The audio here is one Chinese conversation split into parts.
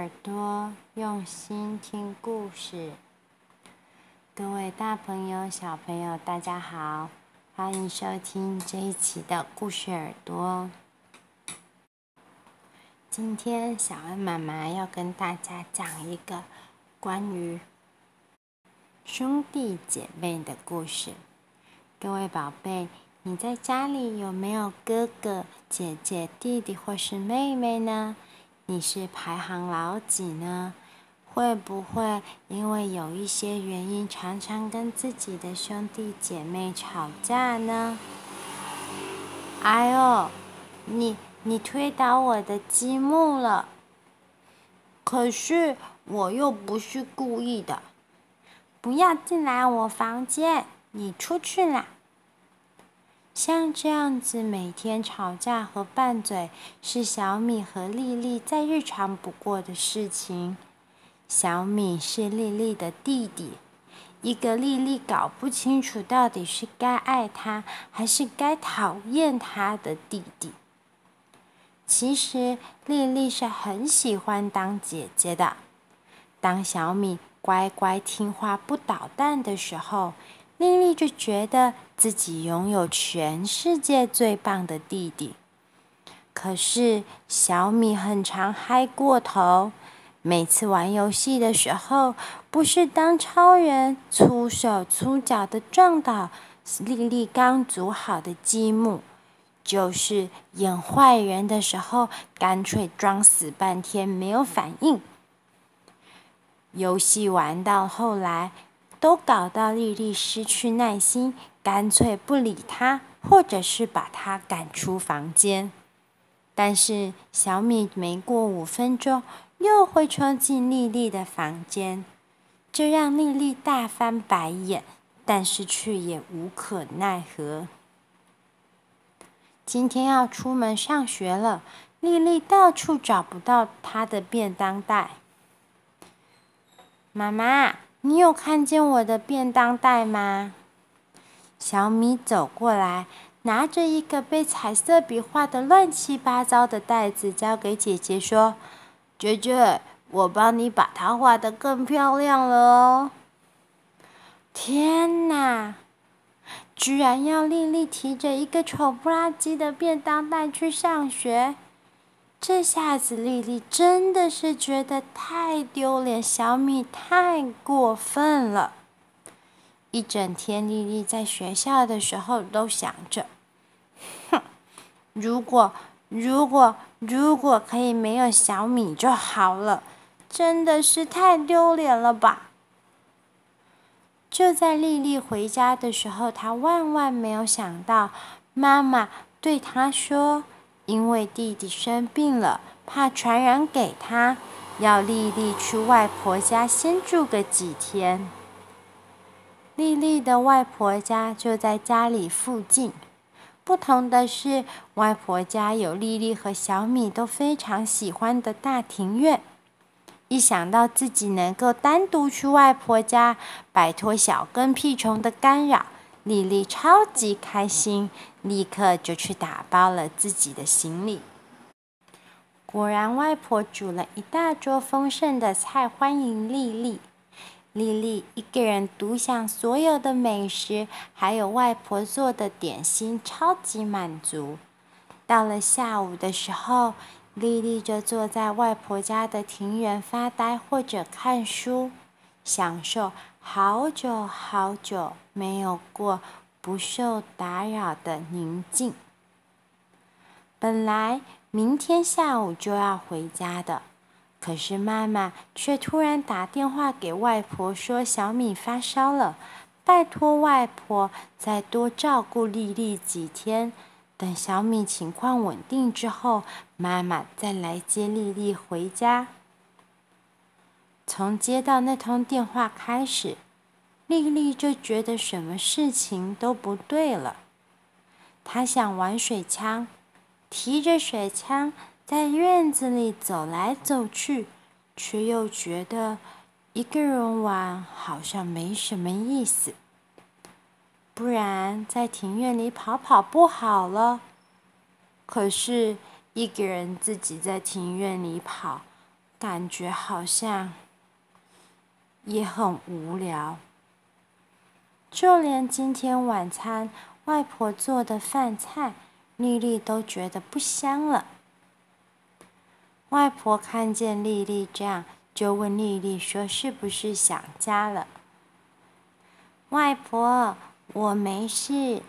耳朵，用心听故事。各位大朋友、小朋友，大家好，欢迎收听这一期的故事耳朵。今天小恩妈妈要跟大家讲一个关于兄弟姐妹的故事。各位宝贝，你在家里有没有哥哥、姐姐、弟弟或是妹妹呢？你是排行老几呢？会不会因为有一些原因，常常跟自己的兄弟姐妹吵架呢？哎呦，你你推倒我的积木了！可是我又不是故意的。不要进来我房间，你出去啦！像这样子每天吵架和拌嘴，是小米和丽丽再日常不过的事情。小米是丽丽的弟弟，一个丽丽搞不清楚到底是该爱他还是该讨厌他的弟弟。其实丽丽是很喜欢当姐姐的。当小米乖乖听话不捣蛋的时候，丽丽就觉得自己拥有全世界最棒的弟弟。可是小米很常嗨过头，每次玩游戏的时候，不是当超人粗手粗脚的撞倒丽丽刚组好的积木，就是演坏人的时候，干脆装死半天没有反应。游戏玩到后来，都搞到丽丽失去耐心，干脆不理他，或者是把他赶出房间。但是小米没过五分钟，又会冲进丽丽的房间，这让丽丽大翻白眼，但是却也无可奈何。今天要出门上学了，丽丽到处找不到她的便当袋。妈妈。你有看见我的便当袋吗？小米走过来，拿着一个被彩色笔画得乱七八糟的袋子，交给姐姐说：“姐姐，我帮你把它画得更漂亮了哦。”天哪！居然要丽丽提着一个丑不拉几的便当袋去上学。这下子，丽丽真的是觉得太丢脸，小米太过分了。一整天，丽丽在学校的时候都想着：哼，如果、如果、如果可以没有小米就好了，真的是太丢脸了吧。就在丽丽回家的时候，她万万没有想到，妈妈对她说。因为弟弟生病了，怕传染给他，要丽丽去外婆家先住个几天。丽丽的外婆家就在家里附近，不同的是，外婆家有丽丽和小米都非常喜欢的大庭院。一想到自己能够单独去外婆家，摆脱小跟屁虫的干扰。丽丽超级开心，立刻就去打包了自己的行李。果然，外婆煮了一大桌丰盛的菜欢迎丽丽。丽丽一个人独享所有的美食，还有外婆做的点心，超级满足。到了下午的时候，丽丽就坐在外婆家的庭园发呆或者看书，享受。好久好久没有过不受打扰的宁静。本来明天下午就要回家的，可是妈妈却突然打电话给外婆说小米发烧了，拜托外婆再多照顾丽丽几天，等小米情况稳定之后，妈妈再来接丽丽回家。从接到那通电话开始，丽丽就觉得什么事情都不对了。她想玩水枪，提着水枪在院子里走来走去，却又觉得一个人玩好像没什么意思。不然在庭院里跑跑不好了？可是一个人自己在庭院里跑。感觉好像也很无聊。就连今天晚餐外婆做的饭菜，丽丽都觉得不香了。外婆看见丽丽这样，就问丽丽说：“是不是想家了？”外婆，我没事，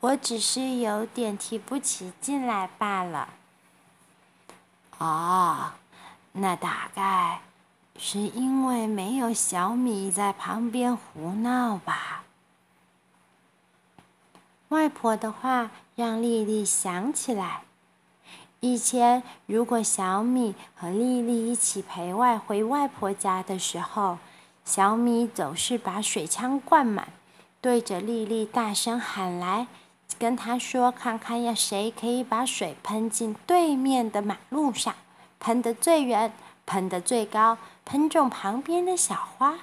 我只是有点提不起劲来罢了。哦，那大概是因为没有小米在旁边胡闹吧。外婆的话让丽丽想起来。以前，如果小米和丽丽一起陪外回外婆家的时候，小米总是把水枪灌满，对着丽丽大声喊来，跟她说：“看看要谁可以把水喷进对面的马路上，喷得最远，喷得最高，喷中旁边的小花。”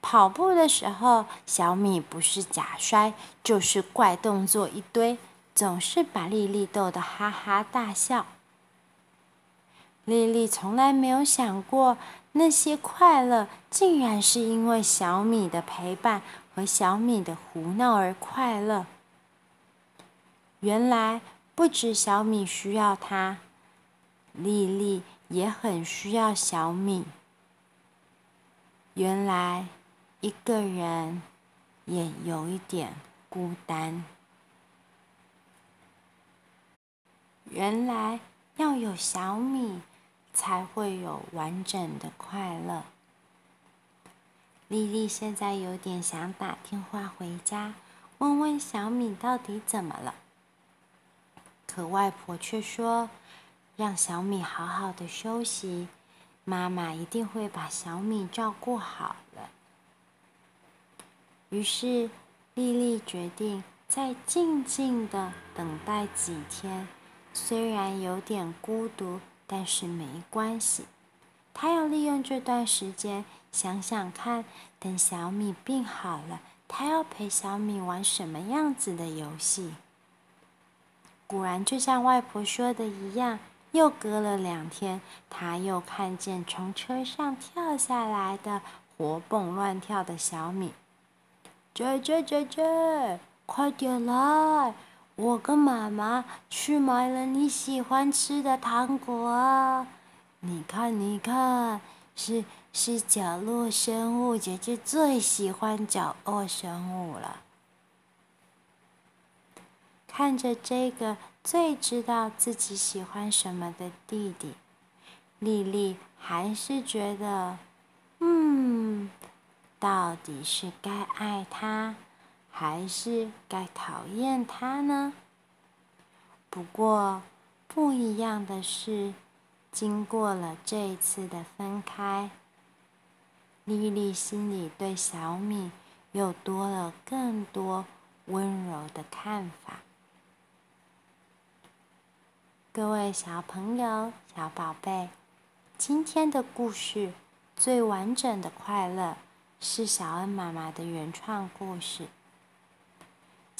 跑步的时候，小米不是假摔，就是怪动作一堆。总是把丽丽逗得哈哈大笑。丽丽从来没有想过，那些快乐竟然是因为小米的陪伴和小米的胡闹而快乐。原来不止小米需要她，丽丽也很需要小米。原来一个人也有一点孤单。原来要有小米，才会有完整的快乐。丽丽现在有点想打电话回家，问问小米到底怎么了。可外婆却说，让小米好好的休息，妈妈一定会把小米照顾好了。于是，丽丽决定再静静的等待几天。虽然有点孤独，但是没关系。他要利用这段时间想想看，等小米病好了，他要陪小米玩什么样子的游戏。果然，就像外婆说的一样，又隔了两天，他又看见从车上跳下来的活蹦乱跳的小米。姐姐姐姐，快点来！我跟妈妈去买了你喜欢吃的糖果，你看，你看，是是角落生物，姐姐最喜欢角落生物了。看着这个最知道自己喜欢什么的弟弟，丽丽还是觉得，嗯，到底是该爱他，还是该讨厌他呢？不过，不一样的是，经过了这一次的分开，丽丽心里对小米又多了更多温柔的看法。各位小朋友、小宝贝，今天的故事最完整的快乐是小恩妈妈的原创故事。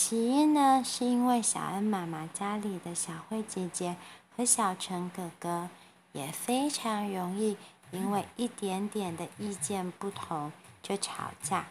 起因呢，是因为小恩妈妈家里的小慧姐姐和小陈哥哥也非常容易因为一点点的意见不同就吵架。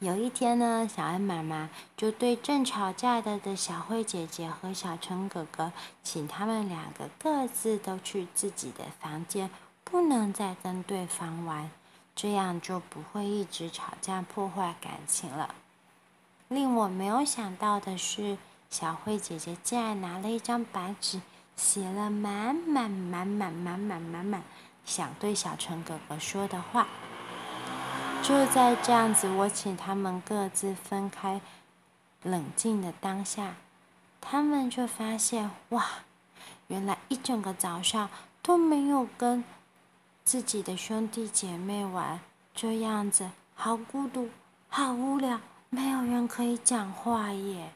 有一天呢，小恩妈妈就对正吵架的的小慧姐姐和小陈哥哥，请他们两个各自都去自己的房间，不能再跟对方玩，这样就不会一直吵架破坏感情了。令我没有想到的是，小慧姐姐竟然拿了一张白纸，写了满满满满满满满满想对小陈哥哥说的话。就在这样子，我请他们各自分开，冷静的当下，他们就发现，哇，原来一整个早上都没有跟自己的兄弟姐妹玩，这样子好孤独，好无聊。没有人可以讲话耶。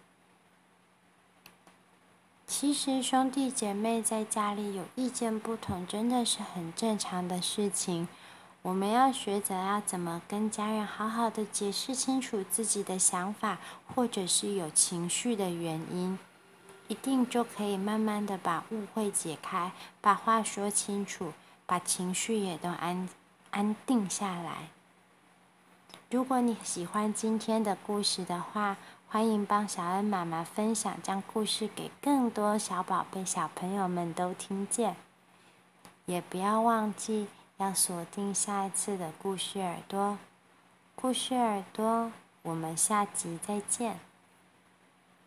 其实兄弟姐妹在家里有意见不同，真的是很正常的事情。我们要学着要怎么跟家人好好的解释清楚自己的想法，或者是有情绪的原因。一定就可以慢慢的把误会解开，把话说清楚，把情绪也都安安定下来。如果你喜欢今天的故事的话，欢迎帮小恩妈妈分享，将故事给更多小宝贝、小朋友们都听见。也不要忘记要锁定下一次的故事耳朵。故事耳朵，我们下集再见。